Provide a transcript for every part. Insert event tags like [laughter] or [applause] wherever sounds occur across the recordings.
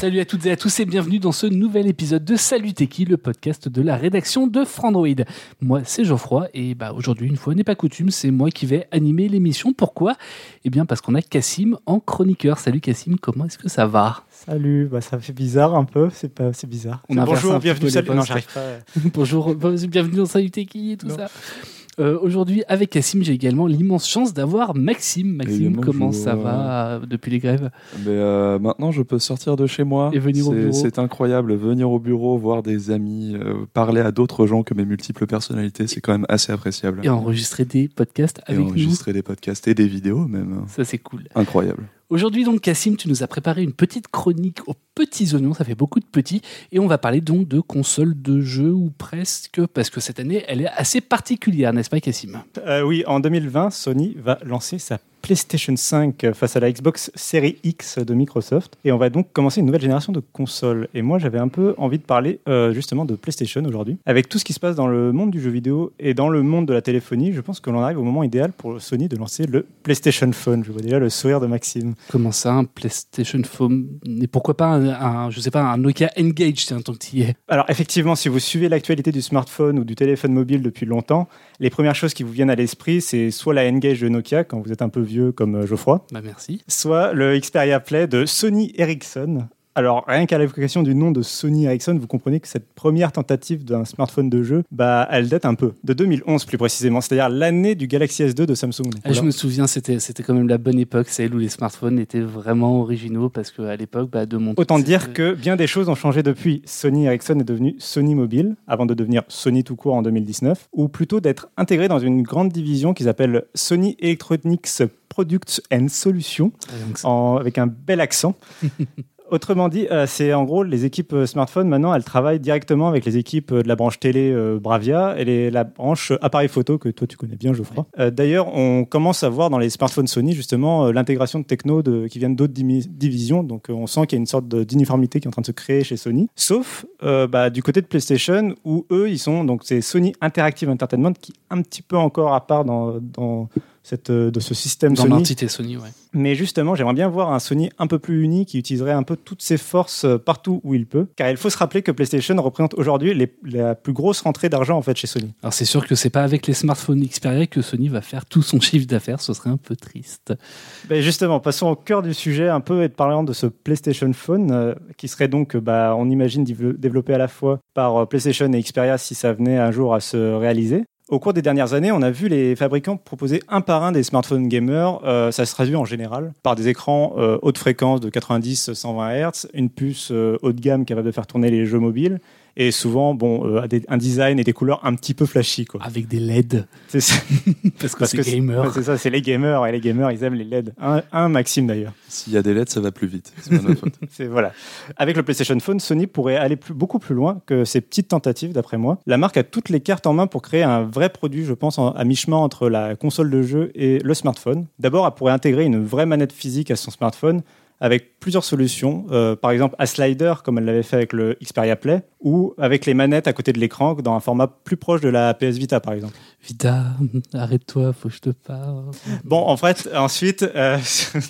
Salut à toutes et à tous et bienvenue dans ce nouvel épisode de Salut Teki, le podcast de la rédaction de Frandroid. Moi, c'est Geoffroy et bah aujourd'hui, une fois n'est pas coutume, c'est moi qui vais animer l'émission. Pourquoi? Eh bien parce qu'on a Cassim en chroniqueur. Salut Cassim, comment est-ce que ça va? Salut, bah ça fait bizarre un peu, c'est pas, c'est bizarre. On Bonjour, bienvenue, salut. Non, postes. j'arrive pas. [laughs] Bonjour, bienvenue dans Salut Teki et tout Non. ça. Euh, aujourd'hui, avec Cassim, j'ai également l'immense chance d'avoir Maxime. Maxime, comment ça va euh, depuis les grèves? Mais euh, maintenant, je peux sortir de chez moi. Et venir au C'est- bureau. C'est incroyable. Venir au bureau, voir des amis, euh, parler à d'autres gens que mes multiples personnalités, c'est quand même assez appréciable. Et enregistrer des podcasts Et avec nous. enregistrer des podcasts et des vidéos même. Ça, c'est cool. Incroyable. Aujourd'hui, donc, Cassim, tu nous as préparé une petite chronique aux petits oignons, ça fait beaucoup de petits, et on va parler donc de consoles de jeux ou presque, parce que cette année, elle est assez particulière, n'est-ce pas, Cassim? Euh, oui, en 2020, Sony va lancer sa PlayStation 5 face à la Xbox Series X de Microsoft. Et on va donc commencer une nouvelle génération de consoles. Et moi, j'avais un peu envie de parler euh, justement de PlayStation aujourd'hui. Avec tout ce qui se passe dans le monde du jeu vidéo et dans le monde de la téléphonie, je pense que l'on arrive au moment idéal pour Sony de lancer le PlayStation Phone. Je vois déjà le sourire de Maxime. Comment ça, un PlayStation Phone? Et pourquoi pas un, un- je sais pas, un Nokia Engage, tiens, tant que tu y es? Alors effectivement, si vous suivez l'actualité du smartphone ou du téléphone mobile depuis longtemps, les premières choses qui vous viennent à l'esprit, c'est soit la N-Gage de Nokia, quand vous êtes un peu vieux comme euh, Geoffroy, Bah, merci. soit le Xperia Play de Sony Ericsson. Alors rien qu'à l'évocation du nom de Sony Ericsson, vous comprenez que cette première tentative d'un smartphone de jeu, bah, elle date un peu, de 2011 plus précisément, c'est-à-dire l'année du Galaxy S2 de Samsung. Ah, je me souviens, c'était c'était quand même la bonne époque, celle où les smartphones étaient vraiment originaux, parce qu'à l'époque, bah, de mon Autant dire que bien des choses ont changé depuis. Sony Ericsson est devenu Sony Mobile, avant de devenir Sony tout court en 2019, ou plutôt d'être intégré dans une grande division qui s'appelle Sony Electronics Products and Solutions, en- avec un bel accent. [laughs] Autrement dit, euh, c'est en gros les équipes euh, smartphone maintenant, elles travaillent directement avec les équipes euh, de la branche télé Bravia et les- la branche appareil photo que toi tu connais bien, Geoffroy. Euh, D'ailleurs, on commence à voir dans les smartphones Sony justement l'intégration de techno de, qui viennent d'autres divisions. Donc on sent qu'il y a une sorte d'uniformité qui est en train de se créer chez Sony. Sauf bah, du côté de PlayStation où eux ils sont donc c'est Sony Interactive Entertainment qui est un petit peu encore à part dans, dans cette, euh, de ce système dans Sony. l'entité Sony, ouais. Mais justement, j'aimerais bien voir un Sony un peu plus uni qui utiliserait un peu toutes ses forces euh, partout où il peut. Car il faut se rappeler que PlayStation représente aujourd'hui les- la plus grosse rentrée d'argent en fait chez Sony. Alors c'est sûr que c'est pas avec les smartphones Xperia que Sony va faire tout son chiffre d'affaires, ce serait un peu triste. Ben justement, passons au cœur du sujet un peu et parlant de ce PlayStation Phone euh, qui serait donc, bah, on imagine, développé à la fois par PlayStation et Xperia si ça venait un jour à se réaliser. Au cours des dernières années, on a vu les fabricants proposer un par un des smartphones gamers. Euh, ça se traduit en général par des écrans euh, haute fréquence de 90-120 Hz, une puce euh, haut de gamme capable de faire tourner les jeux mobiles, et souvent, bon, euh, un design et des couleurs un petit peu flashy, quoi. Avec des LED, C'est ça. [laughs] parce que Parce c'est gamer. c'est ça, c'est les gamers et les gamers, ils aiment les LED. Un, un Maxime d'ailleurs. S'il y a des lettres, ça va plus vite. C'est pas notre faute. [laughs] C'est voilà. Avec le PlayStation Phone, Sony pourrait aller plus- beaucoup plus loin que ces petites tentatives, d'après moi. La marque a toutes les cartes en main pour créer un vrai produit, je pense, en- à mi-chemin entre la console de jeu et le smartphone. D'abord, elle pourrait intégrer une vraie manette physique à son smartphone avec plusieurs solutions, Euh, par exemple à slider comme elle l'avait fait avec le Xperia Play, ou avec les manettes à côté de l'écran dans un format plus proche de la PS Vita par exemple. Vita, arrête-toi, faut que je te parle. Bon, en fait, ensuite, euh,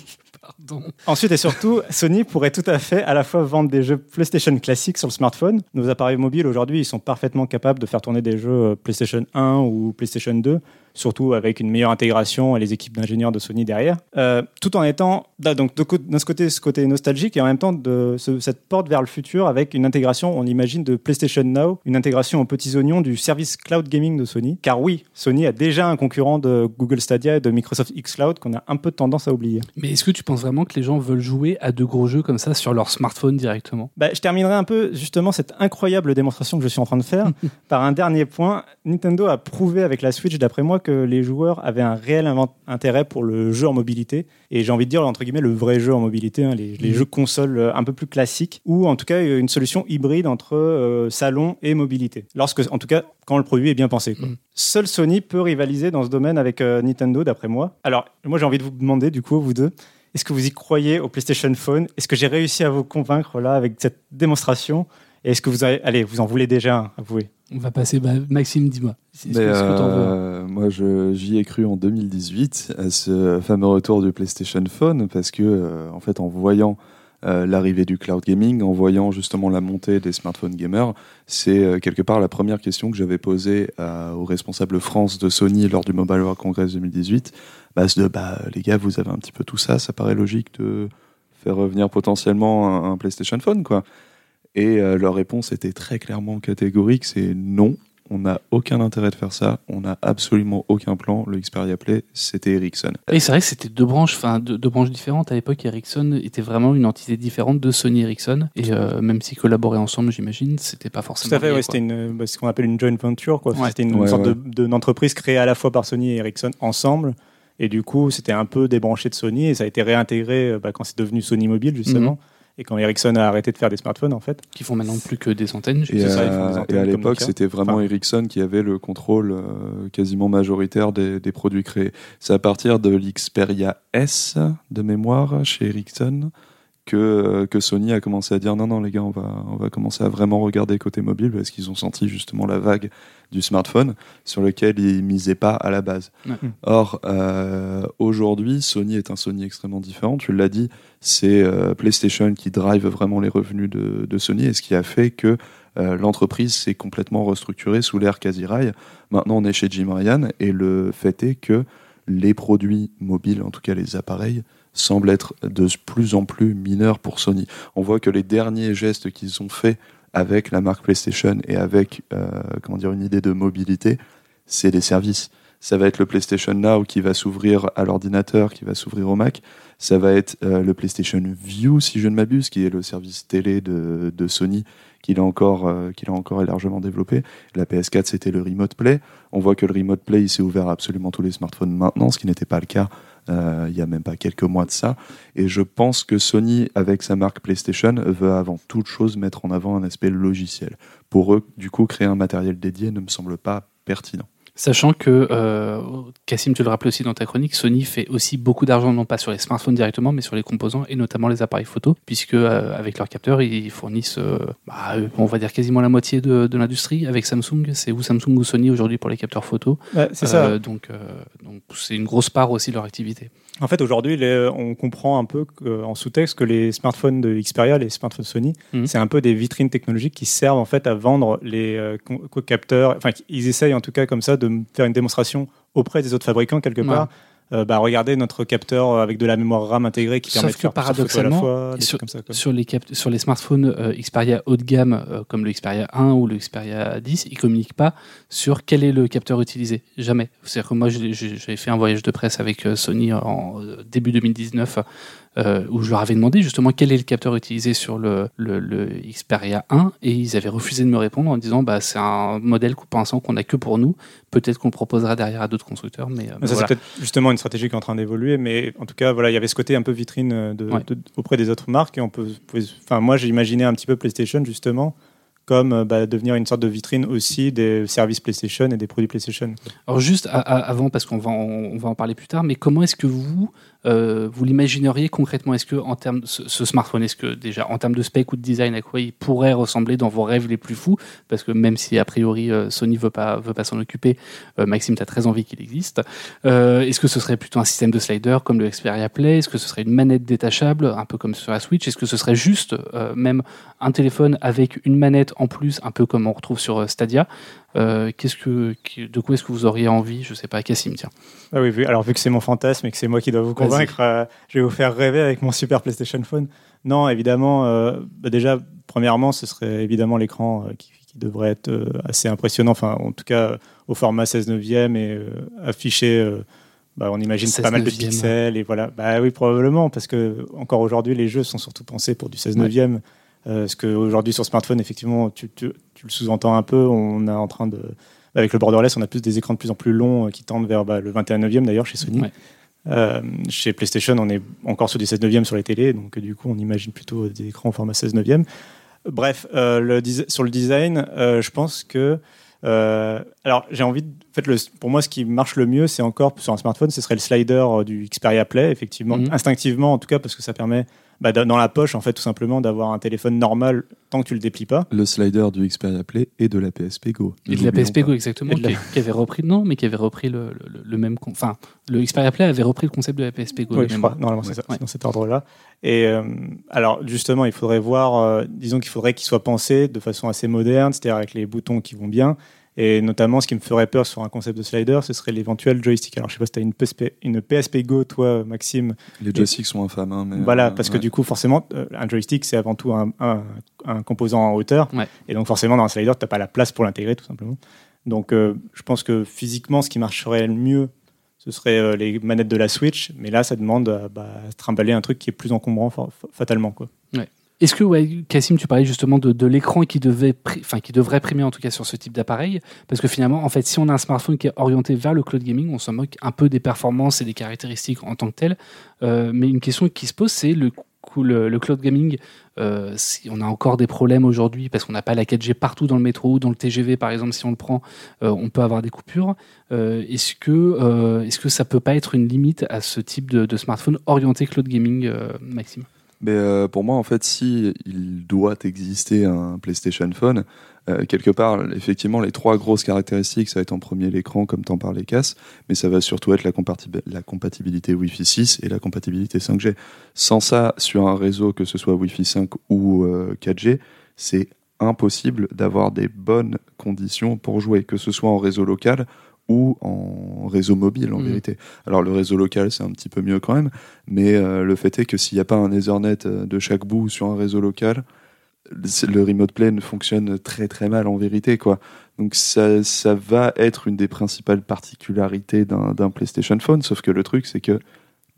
[laughs] Pardon. Ensuite et surtout, Sony pourrait tout à fait à la fois vendre des jeux PlayStation classiques sur le smartphone. Nos appareils mobiles aujourd'hui, ils sont parfaitement capables de faire tourner des jeux euh, PlayStation 1 ou PlayStation 2 surtout avec une meilleure intégration et les équipes d'ingénieurs de Sony derrière, euh, tout en étant là, donc de, ce côté, ce côté nostalgique et en même temps de ce- cette porte vers le futur avec une intégration, on imagine, de PlayStation Now, une intégration aux petits oignons du service cloud gaming de Sony. Car oui, Sony a déjà un concurrent de Google Stadia et de Microsoft xCloud qu'on a un peu tendance à oublier. Mais est-ce que tu penses vraiment que les gens veulent jouer à de gros jeux comme ça sur leur smartphone directement? Bah, je terminerai un peu justement cette incroyable démonstration que je suis en train de faire [laughs] par un dernier point. Nintendo a prouvé avec la Switch, d'après moi, que les joueurs avaient un réel intérêt pour le jeu en mobilité. Et j'ai envie de dire, entre guillemets, le vrai jeu en mobilité, hein, les, les Mhm. jeux consoles euh, un peu plus classiques, ou en tout cas une solution hybride entre euh, salon et mobilité. Lorsque, en tout cas, quand le produit est bien pensé. quoi. Mhm. Seul Sony peut rivaliser dans ce domaine avec euh, Nintendo, d'après moi. Alors, moi, j'ai envie de vous demander, du coup, vous deux, est-ce que vous y croyez au PlayStation Phone? Est-ce que j'ai réussi à vous convaincre là avec cette démonstration? Et est-ce que vous avez... allez, vous en voulez déjà un, avouez. On va passer, bah, Maxime, dis-moi. Euh, moi, je- j'y ai cru en 2018 à ce fameux retour du PlayStation Phone parce que, euh, en fait, en voyant euh, l'arrivée du cloud gaming, en voyant justement la montée des smartphones gamers, c'est euh, quelque part la première question que j'avais posée à- aux responsables France de Sony lors du Mobile World Congress 2018. Bah, c'est de, bah, les gars, vous avez un petit peu tout ça, ça paraît logique de faire revenir potentiellement un, PlayStation Phone, quoi. Et euh, leur réponse était très clairement catégorique, c'est non. On n'a aucun intérêt de faire ça. On n'a absolument aucun plan. Le Xperia Play, c'était Ericsson. Et c'est vrai que c'était deux branches, enfin deux, deux branches différentes. À l'époque, Ericsson était vraiment une entité différente de Sony Ericsson. Et euh, même s'ils collaboraient ensemble, j'imagine, c'était pas forcément. Tout à fait, ouais, c'était bah, ce qu'on appelle une joint venture. quoi. Ouais. C'était une Ouais, sorte ouais. de- de- d'entreprise créée à la fois par Sony et Ericsson ensemble. Et du coup, c'était un peu débranché de Sony et ça a été réintégré euh, bah, quand c'est devenu Sony Mobile, justement. Mhm. Et quand Ericsson a arrêté de faire des smartphones, en fait. Qui font maintenant plus que des antennes. je Et, ça, euh, ils font des et à l'époque, c'était vraiment Enfin- Ericsson qui avait le contrôle euh, quasiment majoritaire des, des produits créés. C'est à partir de l'Xperia S de mémoire chez Ericsson que, euh, que Sony a commencé à dire non, non, les gars, on va, on va commencer à vraiment regarder côté mobile parce qu'ils ont senti justement la vague du smartphone sur lequel ils misaient pas à la base. Ouais. Or, euh, aujourd'hui, Sony est un Sony extrêmement différent. Tu l'as dit, c'est euh, PlayStation qui drive vraiment les revenus de, de Sony et ce qui a fait que euh, l'entreprise s'est complètement restructurée sous l'ère Casirail. Maintenant, on est chez Jim Ryan et le fait est que les produits mobiles, en tout cas les appareils, semblent être de plus en plus mineurs pour Sony. On voit que les derniers gestes qu'ils ont faits avec la marque PlayStation et avec euh, comment dire une idée de mobilité, c'est des services. Ça va être le PlayStation Now qui va s'ouvrir à l'ordinateur, qui va s'ouvrir au Mac. Ça va être euh, le PlayStation View, si je ne m'abuse, qui est le service télé de, Sony, qu'il a encore, euh, qu'il a encore largement développé. La PS4, c'était le Remote Play. On voit que le Remote Play, s'est ouvert à absolument tous les smartphones maintenant, ce qui n'était pas le cas euh, il y a même pas quelques mois de ça. Et je pense que Sony, avec sa marque PlayStation, veut avant toute chose mettre en avant un aspect logiciel. Pour eux, du coup, créer un matériel dédié ne me semble pas pertinent. Sachant que, euh, Cassim, tu le rappelais aussi dans ta chronique, Sony fait aussi beaucoup d'argent, non pas sur les smartphones directement, mais sur les composants et notamment les appareils photo, puisque euh, avec leurs capteurs, ils fournissent, euh, bah, euh, on va dire quasiment la moitié de, de l'industrie. Avec Samsung, c'est ou Samsung ou Sony aujourd'hui pour les capteurs photo. Ouais, c'est ça. Donc, donc c'est une grosse part aussi de leur activité. En fait, aujourd'hui, on comprend un peu que- en sous-texte que les smartphones de Xperia, les smartphones Sony, Mhm. c'est un peu des vitrines technologiques qui servent en fait à vendre les euh, co-capteurs. Enfin, ils essayent en tout cas comme ça de faire une démonstration auprès des autres fabricants quelque Ouais. Euh, bah, regardez notre capteur avec de la mémoire RAM intégrée qui Sauf permet de que faire plusieurs photos à la paradoxalement, fois, sur- comme ça. Sur les, sur les smartphones euh, Xperia haut de gamme, euh, comme le Xperia 1 ou le Xperia 10, ils communiquent pas sur quel est le capteur utilisé. Jamais. C'est-à-dire que moi, j'ai- j'avais fait un voyage de presse avec euh, Sony en euh, début 2019, euh, où je leur avais demandé justement quel est le capteur utilisé sur le, le, le Xperia 1, et ils avaient refusé de me répondre en disant bah, c'est un modèle pour l'instant qu'on a que pour nous. Peut-être qu'on le proposera derrière à d'autres constructeurs, mais, euh, Mais ça, voilà. c'est peut-être justement une stratégie qui est en train d'évoluer, mais en tout cas, voilà, il y avait ce côté un peu vitrine euh, de, Ouais. de- auprès des autres marques. Et on peut, pouvait- enfin, moi, j'ai imaginé un petit peu PlayStation justement comme bah, devenir une sorte de vitrine aussi des services PlayStation et des produits PlayStation. Alors juste à- à- avant, parce qu'on va, en, on va en parler plus tard, mais comment est-ce que vous, euh, vous l'imagineriez concrètement? Est-ce que en termes ce, smartphone, est-ce que déjà en termes de spec ou de design, à quoi il pourrait ressembler dans vos rêves les plus fous? Parce que même si a priori euh, Sony veut pas veut pas s'en occuper, euh, Maxime, tu as très envie qu'il existe. Est-ce que ce serait plutôt un système de slider comme le Xperia Play? Est-ce que ce serait une manette détachable, un peu comme sur la Switch? Est-ce que ce serait juste même un téléphone avec une manette en plus, un peu comme on retrouve sur Stadia? Euh, qu'est-ce que, qui- de quoi est-ce que vous auriez envie? Je sais pas, Cassim, tiens. Ah oui, vu- alors vu que c'est mon fantasme et que c'est moi qui dois vous convaincre, euh, je vais vous faire rêver avec mon super PlayStation Phone. Non, évidemment, euh, bah déjà, premièrement, ce serait évidemment l'écran qui, qui devrait être assez impressionnant, enfin, en tout cas, au format 16 neuvième et affiché, bah, on imagine 16 pas mal de pixels, et voilà. Bah oui, probablement, parce que encore aujourd'hui, les jeux sont surtout pensés pour du 16 neuvième. Euh, ce qu'aujourd'hui sur smartphone, effectivement, tu, tu- tu le sous-entends un peu, on est en train de. Avec le borderless, on a plus des écrans de plus en plus longs euh, qui tendent vers bah, le 21 neuvième d'ailleurs chez Sony. Ouais. Euh, chez PlayStation, on est encore sur du 16 neuvième sur les télés, donc euh, du coup, on imagine plutôt des écrans au format 16 neuvième. Bref, euh, le dis- sur le design, euh, je pense que. euh, alors, j'ai envie de. En fait, le, pour moi, ce qui marche le mieux, c'est encore sur un smartphone, ce serait le slider euh, du Xperia Play, effectivement, Mhm. instinctivement en tout cas, parce que ça permet, bah, dans la poche, en fait, tout simplement, d'avoir un téléphone normal tant que tu le déplies pas. Le slider du Xperia Play et de la PSP Go. Et de la PSP pas. Go exactement, la- qui, avait repris non, mais qui avait repris le, le- le même, enfin, le Xperia Play avait repris le concept de la PSP Go. Oui, je crois. Normalement, c'est ça, Ouais. dans cet ordre-là. Et euh, alors, justement, il faudrait voir, euh, disons qu'il faudrait qu'il soit pensé de façon assez moderne, c'est-à-dire avec les boutons qui vont bien. Et notamment, ce qui me ferait peur sur un concept de slider, ce serait l'éventuel joystick. Alors, je sais pas si tu as une PSP, une PSP Go, toi, Maxime. Les joysticks sont infâmes. hein, mais, voilà, euh, parce que du coup, forcément, euh, un joystick, c'est avant tout un, un- un composant en hauteur. Ouais. Et donc, forcément, dans un slider, tu n'as pas la place pour l'intégrer, tout simplement. Donc, euh, je pense que physiquement, ce qui marcherait le mieux, ce serait euh, les manettes de la Switch. Mais là, ça demande à bah, trimballer un truc qui est plus encombrant, fa- fa- fatalement. Quoi. Est-ce que, Cassim, tu parlais justement de, l'écran qui, devait enfin, qui devrait primer en tout cas sur ce type d'appareil? Parce que finalement, en fait, si on a un smartphone qui est orienté vers le cloud gaming, on s'en moque un peu des performances et des caractéristiques en tant que telles. Euh, mais une question qui se pose, c'est le, cloud gaming. euh, si on a encore des problèmes aujourd'hui parce qu'on n'a pas la 4G partout dans le métro ou dans le TGV, par exemple, si on le prend, euh, on peut avoir des coupures. Est-ce que, est-ce que ça peut pas être une limite à ce type de, de smartphone orienté cloud gaming, Maxime? Mais euh, pour moi, en fait, si il doit exister un PlayStation Phone, euh, quelque part, effectivement, les trois grosses caractéristiques, ça va être en premier l'écran, comme t'en parlais, Cass, mais ça va surtout être la, compatibi- la compatibilité Wi-Fi 6 et la compatibilité 5G. Sans ça, sur un réseau, que ce soit Wi-Fi 5 ou euh, 4G, c'est impossible d'avoir des bonnes conditions pour jouer, que ce soit en réseau local ou en réseau mobile en Mhm. vérité. Alors le réseau local c'est un petit peu mieux quand même, mais euh, le fait est que s'il n'y a pas un Ethernet euh, de chaque bout sur un réseau local, le remote play ne fonctionne très très mal en vérité quoi. Donc ça, ça va être une des principales particularités d'un d'un PlayStation Phone, sauf que le truc c'est que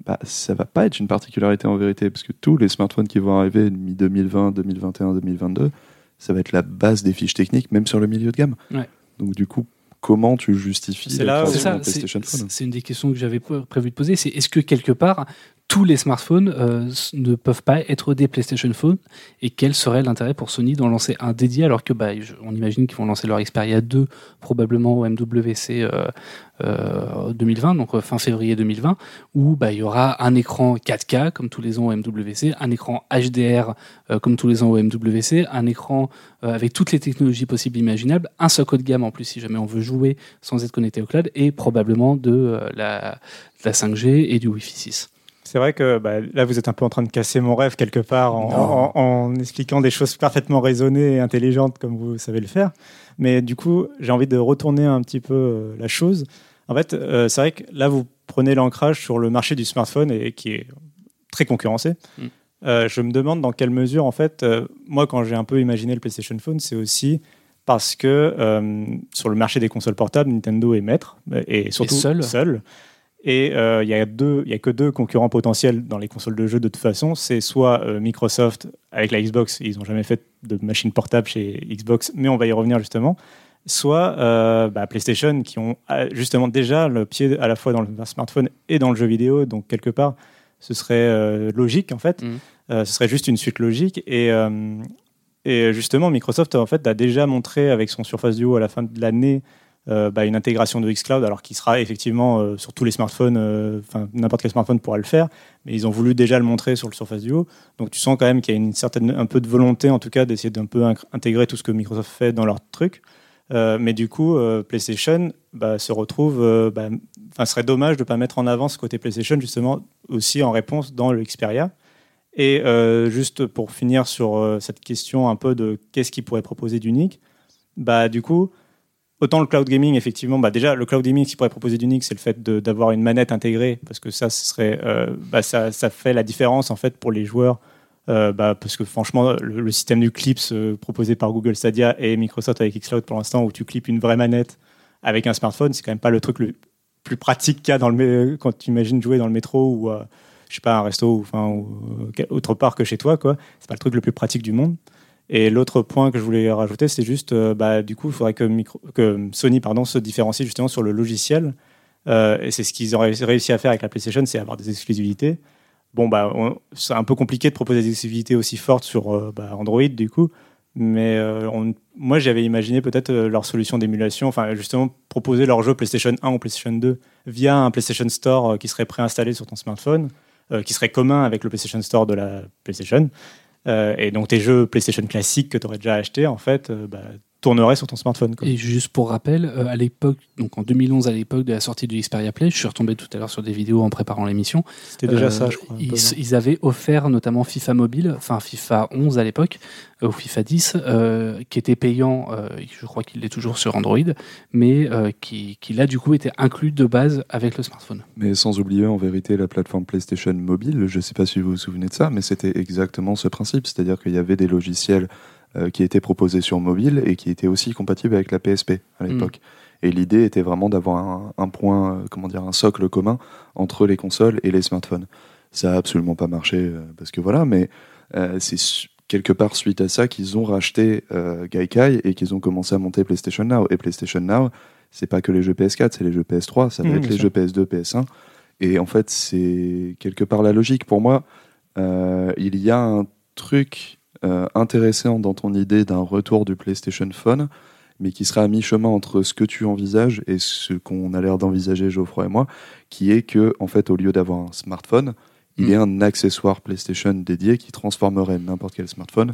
bah, ça va pas être une particularité en vérité, parce que tous les smartphones qui vont arriver mi-2020, 2021, 2022, ça va être la base des fiches techniques, même sur le milieu de gamme. Ouais. Donc du coup, comment tu justifies la là création d'un c'est PlayStation c'est une des questions que j'avais prévu de poser. C'est est-ce que quelque part tous les smartphones euh, ne peuvent pas être des PlayStation Phone et quel serait l'intérêt pour Sony d'en lancer un dédié alors que bah, on imagine qu'ils vont lancer leur Xperia 2 probablement au MWC euh, euh, 2020 donc euh, fin février 2020 où bah, il y aura un écran 4K comme tous les ans au MWC, un écran HDR euh, comme tous les ans au MWC, un écran euh, avec toutes les technologies possibles imaginables, un socle de gamme en plus si jamais on veut jouer sans être connecté au cloud et probablement la, de la 5G et du Wi-Fi 6. C'est vrai que bah, là, vous êtes un peu en train de casser mon rêve quelque part en, en- en expliquant des choses parfaitement raisonnées et intelligentes comme vous savez le faire. Mais du coup, j'ai envie de retourner un petit peu euh, la chose. En fait, euh, c'est vrai que là, vous prenez l'ancrage sur le marché du smartphone et qui est très concurrencé. Mm. Euh, je me demande dans quelle mesure, en fait, moi, quand j'ai un peu imaginé le PlayStation Phone, c'est aussi parce que sur le marché des consoles portables, Nintendo est maître et surtout seul. Et euh, il y a deux, il y a que deux concurrents potentiels dans les consoles de jeux de toute façon. C'est soit euh, Microsoft avec la Xbox, ils n'ont jamais fait de machine portable chez Xbox, mais on va y revenir justement. Soit euh, bah, PlayStation qui ont euh, justement déjà le pied à la fois dans le smartphone et dans le jeu vidéo. Donc quelque part, ce serait euh, logique en fait. Euh, ce serait juste une suite logique. Et, euh, et justement, Microsoft en fait a déjà montré avec son Surface Duo à la fin de l'année euh, bah, une intégration de xCloud, alors qui sera effectivement euh, sur tous les smartphones, euh, enfin n'importe quel smartphone pourra le faire, mais ils ont voulu déjà le montrer sur le Surface Duo. Donc tu sens quand même qu'il y a une certaine, un peu de volonté en tout cas d'essayer d'un peu intégrer tout ce que Microsoft fait dans leur truc. Mais du coup, PlayStation bah, se retrouve, euh, bah, serait dommage de ne pas mettre en avant ce côté PlayStation justement aussi en réponse dans le Xperia. Et juste pour finir sur cette question un peu de qu'est-ce qu'ils pourraient proposer d'unique, bah du coup, autant le cloud gaming, effectivement, bah déjà le cloud gaming, qui pourrait proposer d'unique, c'est le fait d'avoir une manette intégrée, parce que ça, ce serait, euh, bah, ça, fait la différence en fait pour les joueurs. Euh, bah, parce que franchement, le, système du Clips euh, proposé par Google Stadia et Microsoft avec Xcloud pour l'instant, où tu clips une vraie manette avec un smartphone, c'est quand même pas le truc le plus pratique qu'il y a dans le, quand tu imagines jouer dans le métro ou je sais pas un resto ou, enfin, autre part que chez toi, quoi. C'est pas le truc le plus pratique du monde. Et l'autre point que je voulais rajouter, c'est juste, euh, bah, du coup, il faudrait que, Sony pardon, se différencie justement sur le logiciel. Euh, et c'est ce qu'ils auraient réussi à faire avec la PlayStation, c'est avoir des exclusivités. Bon, bah, c'est un peu compliqué de proposer des exclusivités aussi fortes sur euh, bah, Android, du coup. Mais moi, j'avais imaginé peut-être leur solution d'émulation, enfin, justement, proposer leur jeu PlayStation 1 ou PlayStation 2 via un PlayStation Store qui serait préinstallé sur ton smartphone, qui serait commun avec le PlayStation Store de la PlayStation. Euh, et donc tes jeux PlayStation classiques que tu aurais déjà achetés, en fait, euh, bah, tourneraient sur ton smartphone. Et juste pour rappel, euh, à l'époque, donc en 2011, à l'époque de la sortie du Xperia Play, je suis retombé tout à l'heure sur des vidéos en préparant l'émission. C'était déjà ça, je crois. Ils, avaient offert notamment FIFA Mobile, enfin FIFA 11 à l'époque, ou FIFA 10, qui était payant, je crois qu'il l'est toujours sur Android, mais qui, qui là du coup était inclus de base avec le smartphone. Mais sans oublier en vérité la plateforme PlayStation Mobile, je ne sais pas si vous vous souvenez de ça, mais c'était exactement ce principe, c'est-à-dire qu'il y avait des logiciels euh, qui était proposé sur mobile et qui était aussi compatible avec la PSP à l'époque. Et l'idée était vraiment d'avoir un, point, euh, comment dire, un socle commun entre les consoles et les smartphones. Ça a absolument pas marché euh, parce que voilà, mais c'est quelque part suite à ça qu'ils ont racheté Gaikai et qu'ils ont commencé à monter PlayStation Now. Et PlayStation Now, c'est pas que les jeux PS4, c'est les jeux PS3, ça va mmh, être les jeux PS2, PS1. Et en fait, c'est quelque part la logique. Pour moi, il y a un truc euh, intéressant dans ton idée d'un retour du PlayStation Phone, mais qui sera à mi-chemin entre ce que tu envisages et ce qu'on a l'air d'envisager Geoffroy et moi, qui est que, en fait, au lieu d'avoir un smartphone, il y a mm. un accessoire PlayStation dédié qui transformerait n'importe quel smartphone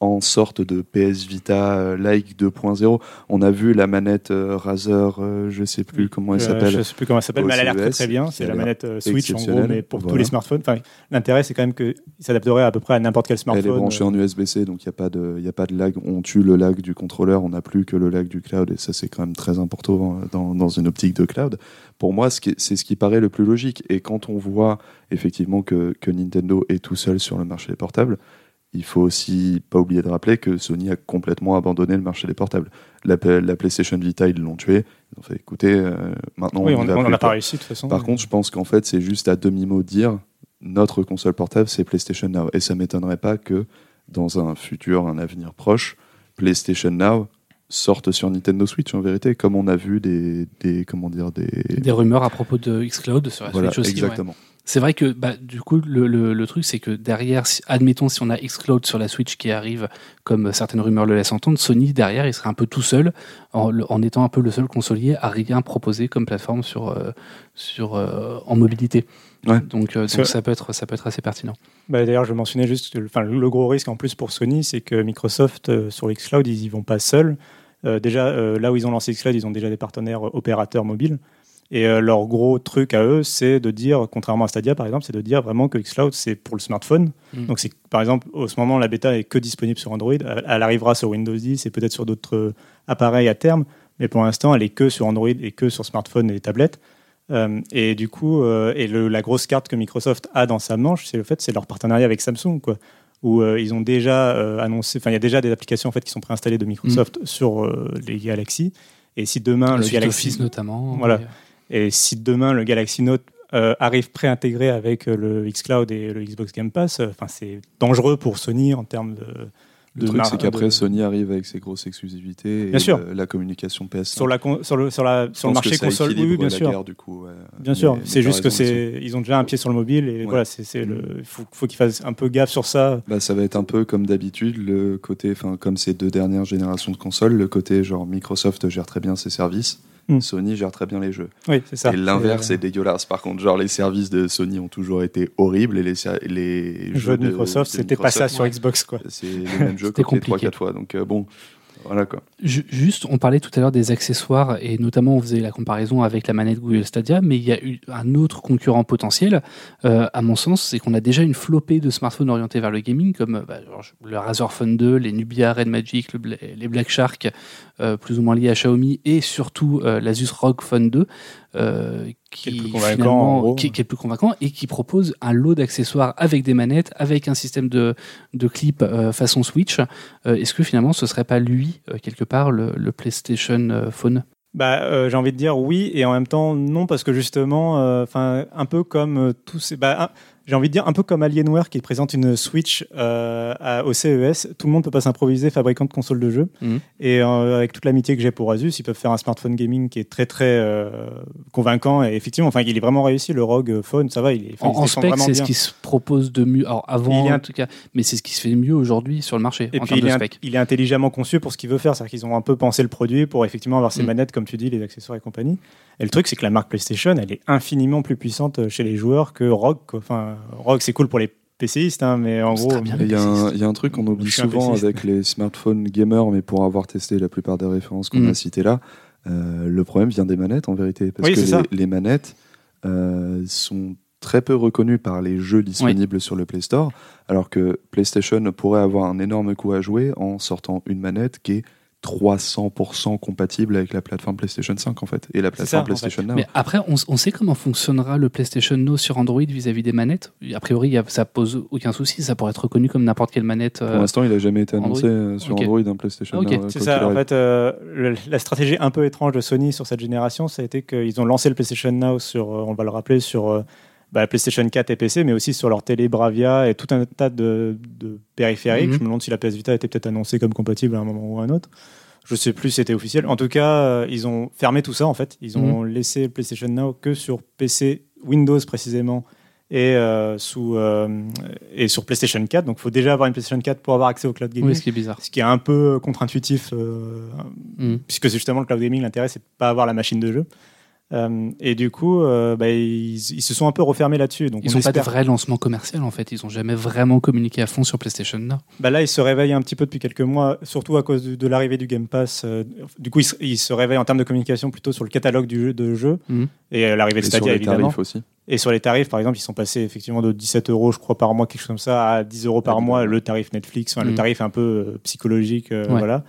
en sorte de PS Vita euh, like 2.0. On a vu la manette euh, Razer, euh, je sais plus comment elle s'appelle. Je sais plus comment elle s'appelle, mais elle a l'air très, très bien. C'est la manette Switch en gros, mais pour tous les smartphones. Enfin, l'intérêt c'est quand même que s'adapterait à peu près à n'importe quel smartphone. Elle est branchée en USB-C, donc il n'y a pas de, a pas de lag. On tue le lag du contrôleur, on n'a plus que le lag du cloud, et ça c'est quand même très important dans, dans une optique de cloud. Pour moi, c'est ce qui paraît le plus logique. Et quand on voit effectivement que, que Nintendo est tout seul sur le marché des portables, il faut aussi pas oublier de rappeler que Sony a complètement abandonné le marché des portables. La, PlayStation Vita, ils l'ont tué. Ils ont fait écoutez, euh, maintenant on n'a pas réussi de toute façon. Par contre, je pense qu'en fait, c'est juste à demi-mot dire notre console portable, c'est PlayStation Now. Et ça m'étonnerait pas que dans un futur, un avenir proche, PlayStation Now sorte sur Nintendo Switch en vérité, comme on a vu des, des comment dire des des rumeurs à propos de xCloud sur la Switch aussi. Exactement. C'est vrai que bah, du coup, le, le, truc, c'est que derrière, admettons si on a Xcloud sur la Switch qui arrive, comme certaines rumeurs le laissent entendre, Sony derrière, il serait un peu tout seul, en, en étant un peu le seul consolier à rien proposer comme plateforme sur, euh, sur, euh, en mobilité. Donc, euh, donc ça, peut être, ça peut être assez pertinent. Bah, D'ailleurs, je mentionnais juste que enfin, le gros risque en plus pour Sony, c'est que Microsoft, sur Xcloud, ils y vont pas seuls. déjà, là où ils ont lancé Xcloud, ils ont déjà des partenaires opérateurs mobiles. Et euh, leur gros truc à eux, c'est de dire, contrairement à Stadia par exemple, c'est de dire vraiment que Xcloud c'est pour le smartphone. Mm. Donc c'est par exemple, au ce moment, la bêta est que disponible sur Android. Elle, arrivera sur Windows 10 et peut-être sur d'autres euh, appareils à terme, mais pour l'instant, elle est que sur Android et que sur smartphone et tablette. Euh, et du coup, et la grosse carte que Microsoft a dans sa manche, c'est le fait, c'est leur partenariat avec Samsung, quoi où ils ont déjà annoncé, enfin il y a déjà des applications en fait qui sont préinstallées de Microsoft mm. sur les Galaxy. Et si demain le, Galaxy, Office notamment, voilà, et si demain le Galaxy Note euh, arrive préintégré avec euh, le xCloud et le Xbox Game Pass, euh, c'est dangereux pour Sony en termes de. Le truc, c'est qu'après, Sony arrive avec ses grosses exclusivités et sûr. la communication PS. Sur, la sur, le, sur, la, sur le marché console, oui, bien sûr. du coup, bien sûr, c'est juste que c'est ils ont déjà un pied sur le mobile et voilà, c'est le il faut, faut qu'ils fassent un peu gaffe sur ça. Bah, ça va être un peu comme d'habitude, le côté, enfin comme ces deux dernières générations de consoles, le côté genre Microsoft gère très bien ses services Hmm. Sony gère très bien les jeux. Oui, c'est ça. Et l'inverse est dégueulasse. Par contre, genre les services de Sony ont toujours été horribles et les, les jeux de Microsoft, c'était pas ça sur Xbox quoi. C'est les mêmes jeux [laughs] copiés 3-4 fois. Donc euh, bon, Juste, on parlait tout à l'heure des accessoires et notamment on faisait la comparaison avec la manette Google Stadia, mais il y a eu un autre concurrent potentiel, euh, à mon sens, c'est qu'on a déjà une flopée de smartphones orientés vers le gaming, comme euh, bah, le Razer Phone 2, les Nubia Red Magic, les Black Shark, euh, plus ou moins liés à Xiaomi, et surtout euh, l'Asus ROG Phone 2, euh, Qui est qui, finalement- qui- qui est plus convaincant et qui propose un lot d'accessoires avec des manettes, avec un système de, de clip euh, façon Switch. Euh, Est-ce que finalement ce serait pas lui, quelque part, le, le PlayStation Phone? Bah, euh, j'ai envie de dire oui et en même temps non parce que justement, euh, un peu comme euh, tous ces, bah, un- j'ai envie de dire un peu comme Alienware qui présente une Switch euh, à- au CES, tout le monde peut pas s'improviser fabricant de console de jeu. Mhm. Et euh, avec toute l'amitié que j'ai pour Asus, ils peuvent faire un smartphone gaming qui est très très euh, convaincant et effectivement, enfin, il est vraiment réussi. Le ROG Phone, ça va, il est, En, en spec, c'est ce qui se propose de mieux. Alors avant, Il en tout cas, mais c'est ce qui se fait de mieux aujourd'hui sur le marché Et en puis termes il de est, spec. il est intelligemment conçu pour ce qu'il veut faire, c'est-à-dire qu'ils ont un peu pensé le produit pour effectivement avoir ses Mm. manettes, comme tu dis, les accessoires et compagnie. Et le truc, c'est que la marque PlayStation, elle est infiniment plus puissante chez les joueurs que ROG. quoi. Enfin, ROG, c'est cool pour les PCistes, hein, mais en gros, Il y, a un- il y a un truc qu'on oublie souvent avec les smartphones gamers, mais pour avoir testé la plupart des références qu'on Mm. a citées là, euh, le problème vient des manettes en vérité. Parce Oui, que c'est ça. les, les manettes euh, sont très peu reconnues par les jeux disponibles sur le Play Store, alors que PlayStation pourrait avoir un énorme coup à jouer en sortant une manette qui est 300% compatible avec la plateforme PlayStation 5 en fait, et la ça, plateforme en PlayStation Now. Mais après, on, on sait comment fonctionnera le PlayStation Now sur Android vis-à-vis des manettes. A priori, il y a- ça pose aucun souci. Ça pourrait être reconnu comme n'importe quelle manette. Pour euh, l'instant, il n'a jamais été annoncé Android. euh, sur. Android un PlayStation Ah, ok. Now. euh, C'est ça, en fait, euh, le- la stratégie un peu étrange de Sony sur cette génération, ça a été qu'ils ont lancé le PlayStation Now sur, on va le rappeler, sur euh, bah, PlayStation 4 et PC, mais aussi sur leur télé Bravia et tout un tas de, de périphériques. Mhm. Je me demande si la PS Vita était peut-être annoncée comme compatible à un moment ou à un autre. Je sais plus si c'était officiel. En tout cas, euh, ils ont fermé tout ça, en fait. Ils ont laissé le PlayStation Now que sur PC, Windows précisément, et, euh, sous, euh, et sur PlayStation 4. Donc, il faut déjà avoir une PlayStation 4 pour avoir accès au cloud gaming. Oui, ce qui est bizarre. Ce qui est un peu contre-intuitif, euh, Mm. puisque c'est justement le cloud gaming, l'intérêt, c'est de pas avoir la machine de jeu. Euh, et du coup, euh, bah, ils, ils se sont un peu refermés là-dessus. Donc Ils on n'ont pas de vrai lancement commercial en fait. Ils n'ont jamais vraiment communiqué à fond sur PlayStation Now. bah là, ils se réveillent un petit peu depuis quelques mois, surtout à cause de, l'arrivée du Game Pass. Euh, du coup, ils se, ils se réveillent en termes de communication plutôt sur le catalogue du jeu, de jeux Mhm. et l'arrivée Et de sur Stadia, les évidemment. tarifs aussi. Et sur les tarifs, par exemple, ils sont passés effectivement de 17 euros, je crois, par mois, quelque chose comme ça, à 10 euros par mois, le tarif Netflix, enfin, le Mm. tarif un peu euh, psychologique, euh, Ouais. voilà.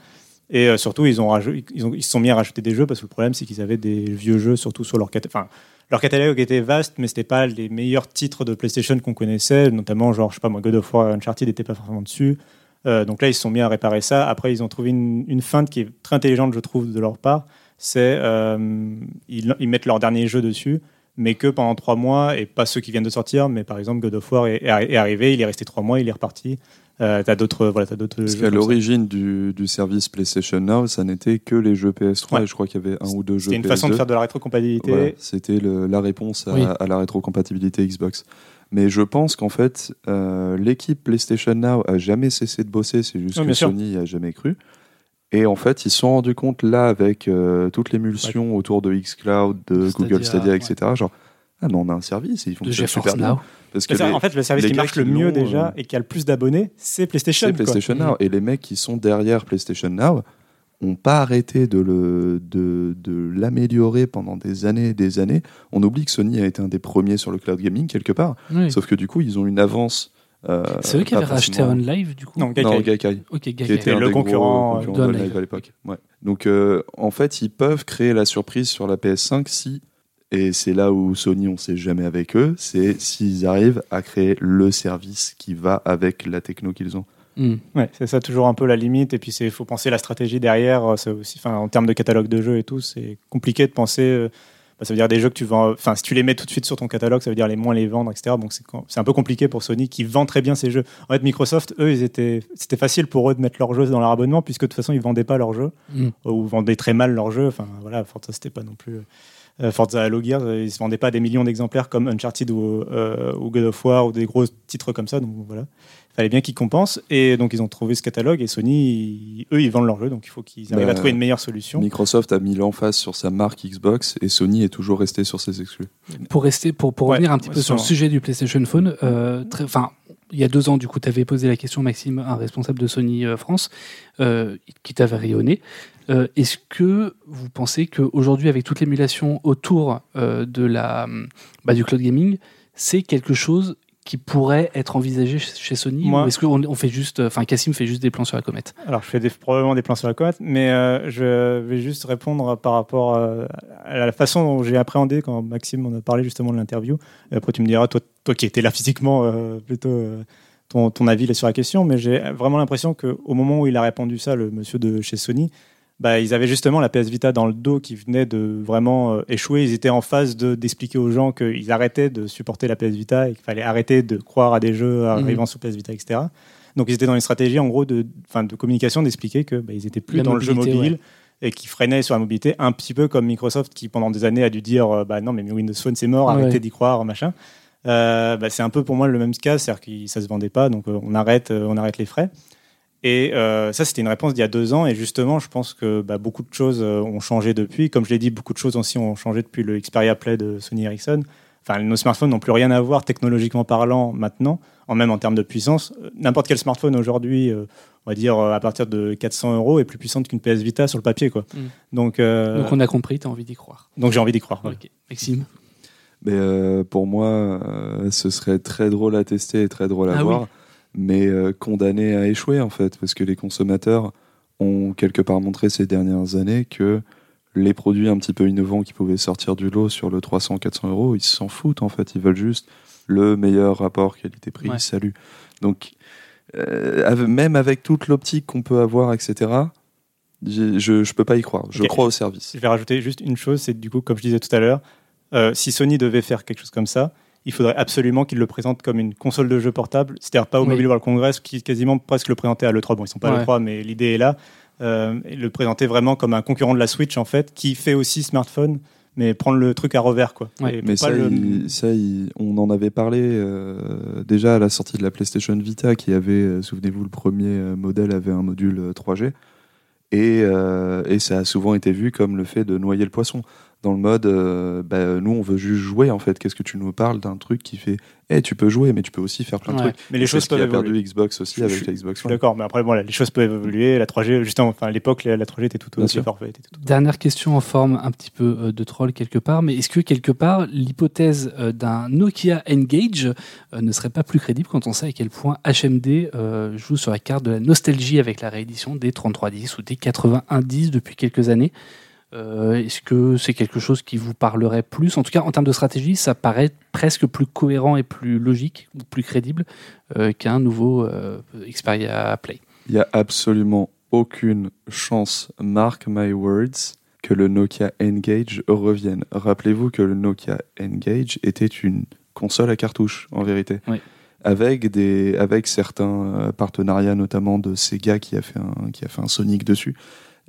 Et euh, surtout, ils, ont ils, se sont mis à rajouter des jeux parce que le problème, c'est qu'ils avaient des vieux jeux, surtout sur leur catalogue. Enfin, leur catalogue était vaste, mais c'était pas les meilleurs titres de PlayStation qu'on connaissait, notamment, genre, je sais pas moi, God of War, Uncharted n'était pas forcément dessus. Euh, donc là, ils se sont mis à réparer ça. Après, ils ont trouvé une, une feinte qui est très intelligente, je trouve, de leur part. C'est euh, ils, mettent leur dernier jeu dessus, mais que pendant trois mois, et pas ceux qui viennent de sortir, mais par exemple, God of War est arrivé, il est resté trois mois, il est reparti. Euh, t'as d'autres, voilà, t'as d'autres. Parce qu'à l'origine du, du service PlayStation Now, ça n'était que les jeux PS3 Ouais. et je crois qu'il y avait un ou deux jeux C'était une PS2. façon de faire de la rétrocompatibilité. Voilà, C'était le- la réponse à, Oui. à la rétrocompatibilité Xbox. Mais je pense qu'en fait, euh, l'équipe PlayStation Now a jamais cessé de bosser, c'est juste Oui, que. Sony n'y a jamais cru. Et en fait, ils se sont rendus compte là, avec euh, toute l'émulsion autour de xCloud, de Stadia, Google Stadia, ouais. etc. Genre, ah, mais on a un service ils De fonctionnent GeForce super bien. Now. Parce que Mais ça, les- en fait, le service qui marche qui le mieux déjà euh, et qui a le plus d'abonnés, c'est PlayStation. c'est. PlayStation. Now. Et les mecs qui sont derrière PlayStation Now ont pas arrêté de le de, de l'améliorer pendant des années et des années. On oublie que Sony a été un des premiers sur le cloud gaming quelque part. Oui. Sauf que du coup, ils ont une avance. euh, C'est eux qui avaient racheté forcément- OnLive du coup Non, Gaikai. Non, Gaikai, Ok, qui Gaikai. était Et un le des gros concurrent, concurrents euh, d'OnLive d'OnLive. à l'époque. Ouais. Donc, euh, en fait, ils peuvent créer la surprise sur la PS5 si, et c'est là où Sony, on sait jamais avec eux, c'est s'ils arrivent à créer le service qui va avec la techno qu'ils ont. Hmm. Ouais, c'est ça toujours un peu la limite. Et puis il faut penser la stratégie derrière. euh, C'est aussi, en termes de catalogue de jeux et tout, c'est compliqué de penser. euh, bah, ça veut dire des jeux que tu vends. Enfin, si tu les mets tout de suite sur ton catalogue, ça veut dire les moins les vendre, etc. Donc c'est un peu compliqué pour Sony qui vend très bien ses jeux. En fait, Microsoft, eux, ils étaient, c'était facile pour eux de mettre leurs jeux dans leur abonnement puisque de toute façon ils vendaient pas leurs jeux Hmm. ou vendaient très mal leurs jeux. Enfin voilà, c'était pas non plus. Euh, Forza Halo Gears, euh, ils se vendaient pas à des millions d'exemplaires comme Uncharted ou, euh, ou God of War ou des gros titres comme ça. Donc voilà, il fallait bien qu'ils compensent. Et donc ils ont trouvé ce catalogue et Sony, ils- eux, ils vendent leurs jeux, donc il faut qu'ils arrivent Bah, à trouver une meilleure solution. Microsoft a mis l'emphase sur sa marque Xbox et Sony est toujours resté sur ses exclus. Pour rester, pour, pour Ouais, revenir un petit ouais, peu sur le sujet du PlayStation Phone, euh, enfin, il y a deux ans, du coup, tu avais posé la question, Maxime, un responsable de Sony euh, France, euh, qui t'avait rayonné. Euh, Est-ce que vous pensez qu'aujourd'hui, avec toute l'émulation autour euh, de la, bah, du cloud gaming, c'est quelque chose qui pourrait être envisagé ch- chez Sony Moi- Ou est-ce qu'on on fait juste, enfin, Cassim fait juste des plans sur la comète? Alors, je fais des- probablement des plans sur la comète, mais euh, je vais juste répondre par rapport euh, à la façon dont j'ai appréhendé quand Maxime m'en a parlé justement de l'interview. Après, tu me diras, toi, toi qui étais là physiquement, euh, plutôt ton, ton avis là, sur la question, mais j'ai vraiment l'impression qu'au moment où il a répondu ça, le monsieur de chez Sony, bah, ils avaient justement la PS Vita dans le dos qui venait de vraiment euh, échouer. Ils étaient en phase de- d'expliquer aux gens qu'ils arrêtaient de supporter la PS Vita et qu'il fallait arrêter de croire à des jeux arrivant sur PS Vita, etc. Donc ils étaient dans une stratégie en gros de, de communication d'expliquer que bah, ils étaient plus La dans le jeu mobile et qui freinaient sur la mobilité, un petit peu comme Microsoft qui pendant des années a dû dire euh, bah non mais Windows Phone c'est mort, Ouais. arrêtez d'y croire machin. Euh, bah, c'est un peu pour moi le même cas, c'est-à-dire que ça se vendait pas, donc euh, on arrête, on arrête les frais. Et euh, ça, c'était une réponse d'il y a deux ans. Et justement, je pense que bah, beaucoup de choses euh, ont changé depuis. Comme je l'ai dit, beaucoup de choses aussi ont changé depuis le Xperia Play de Sony Ericsson. Enfin, nos smartphones n'ont plus rien à voir technologiquement parlant maintenant, en même en termes de puissance. N'importe quel smartphone aujourd'hui, euh, on va dire à partir de 400 euros, est plus puissante qu'une PS Vita sur le papier. Quoi. Mm. Donc, euh, Donc on a compris, tu as envie d'y croire. donc j'ai envie d'y croire. Maxime? Mais euh, pour moi, euh, ce serait très drôle à tester et très drôle à Ah voir, oui. Mais euh, condamné à échouer en fait, parce que les consommateurs ont quelque part montré ces dernières années que les produits un petit peu innovants qui pouvaient sortir du lot sur le 300-400 euros, ils s'en foutent en fait, ils veulent juste le meilleur rapport qualité-prix, Ouais. salut. Donc, euh, même avec toute l'optique qu'on peut avoir, etc., je, je peux pas y croire. Je crois au service. Je vais rajouter juste une chose, c'est du coup, comme je disais tout à l'heure, euh, si Sony devait faire quelque chose comme ça, il faudrait absolument qu'il le présente comme une console de jeu portable, c'est-à-dire pas au Oui. Mobile World Congress, qui quasiment presque le présenter à l'E3. Bon, ils sont pas à Ouais. l'E3, mais l'idée est là. Euh, le présenter vraiment comme un concurrent de la Switch, en fait, qui fait aussi smartphone, mais prendre le truc à revers, quoi. Ouais. Et Mais ça, le- il- ça il- on en avait parlé euh, déjà à la sortie de la PlayStation Vita, qui avait, euh, souvenez-vous, le premier modèle avait un module euh, 3G. Et, euh, et ça a souvent été vu comme le fait de noyer le poisson. Dans le mode, euh, bah, nous, on veut juste jouer, en fait. Qu'est-ce que tu nous parles d'un truc qui fait, eh, tu peux jouer, mais tu peux aussi faire plein de Ouais. trucs. mais les choses peuvent a évoluer. perdu Xbox aussi Je- avec je- la Xbox d'accord, mais après, les choses peuvent évoluer. La 3G, justement, enfin, à l'époque, la, la 3G était tout aussi parfaite. était tout- Dernière question en forme un petit peu euh, de troll quelque part, mais est-ce que quelque part l'hypothèse euh, d'un Nokia Engage euh, ne serait pas plus crédible quand on sait à quel point HMD euh, joue sur la carte de la nostalgie avec la réédition des 3310 ou des 8110 depuis quelques années? Est-ce que c'est quelque chose qui vous parlerait plus? En tout cas, en termes de stratégie, ça paraît presque plus cohérent et plus logique ou plus crédible euh, qu'un nouveau euh, Xperia Play. Il n'y a absolument aucune chance, mark my words, que le Nokia Engage revienne. Rappelez-vous que le Nokia Engage était une console à cartouche, en vérité. Oui. Avec, des, avec certains euh, partenariats, notamment de Sega qui a fait un, qui a fait un Sonic dessus.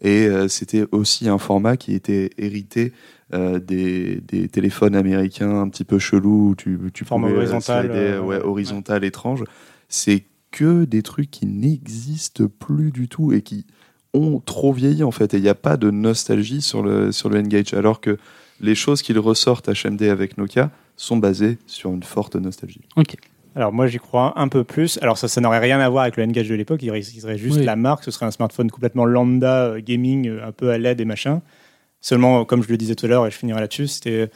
Et euh, c'était aussi un format qui était hérité euh, des, des téléphones américains un petit peu chelous où tu, tu Format euh, horizontal, slider, euh, ouais, ouais. horizontal étrange. C'est que des trucs qui n'existent plus du tout et qui ont trop vieilli en fait. Et il n'y a pas de nostalgie sur le, sur le N-Gage. Alors que les choses qu'ils ressortent HMD avec Nokia sont basées sur une forte nostalgie. Alors moi j'y crois un peu plus. Alors ça, ça n'aurait rien à voir avec le N-Gage de l'époque, il serait juste Oui. la marque, ce serait un smartphone complètement lambda, euh, gaming, euh, un peu à LED et machin. Seulement, comme je le disais tout à l'heure, et je finirai là-dessus, c'était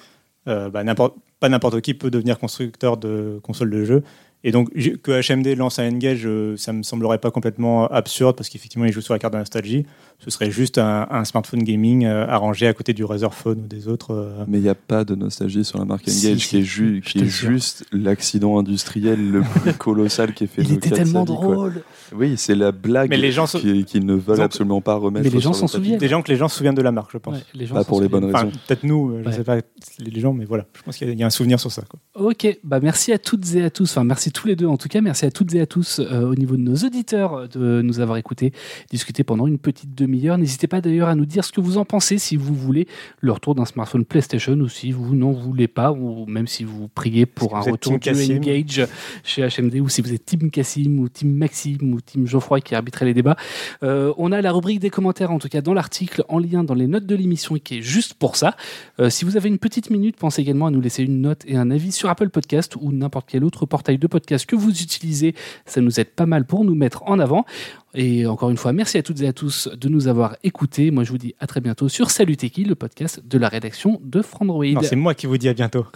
euh, bah, n'importe- pas n'importe qui peut devenir constructeur de consoles de jeux. Et donc que HMD lance un N-Gage, ça me semblerait pas complètement absurde parce qu'effectivement il joue sur la carte de nostalgie. Ce serait juste un, un smartphone gaming euh, arrangé à côté du Razer Phone ou des autres. euh, Mais il n'y a pas de nostalgie sur la marque Si, N-Gage si, qui est, ju- qui juste l'accident industriel le plus [laughs] colossal qui est fait Il était tellement vie, quoi. drôle. Oui, c'est la blague Mais les gens qui- qu'ils ne veulent absolument pas remettre Mais les sur gens le s'en souviennent. Des gens que les gens se souviennent de la marque, je pense. Ouais, les gens Pas pour les bonnes Enfin, raison. peut-être nous, euh, je Ouais. sais pas les gens, mais voilà, je pense qu'il y a- il y a un souvenir sur ça. Quoi. Ok, bah merci à toutes et à tous, enfin merci tous les deux en tout cas, merci à toutes et à tous euh, au niveau de nos auditeurs de nous avoir écoutés, discuter pendant une petite demi-heure. N'hésitez pas d'ailleurs à nous dire ce que vous en pensez, si vous voulez le retour d'un smartphone PlayStation ou si vous n'en voulez pas, ou même si vous priez pour un retour Cassim Engage chez HMD, ou si vous êtes Team Cassim, ou Team Maxime, ou Team Geoffroy qui arbitrait les débats. Euh, on a la rubrique des commentaires, en tout cas dans l'article, en lien dans les notes de l'émission, qui est juste pour ça. Euh, si vous avez une petite minute, pensez également à nous laisser une note et un avis sur Apple Podcast ou n'importe quel autre portail de podcast podcast que vous utilisez. Ça nous aide pas mal pour nous mettre en avant. Et encore une fois, merci à toutes et à tous de nous avoir écoutés. Moi, je vous dis à très bientôt sur Salut Teki, le podcast de la rédaction de Frandroid. Non, c'est moi qui vous dis à bientôt.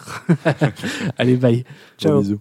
[laughs] Allez, bye. Ciao. bisous.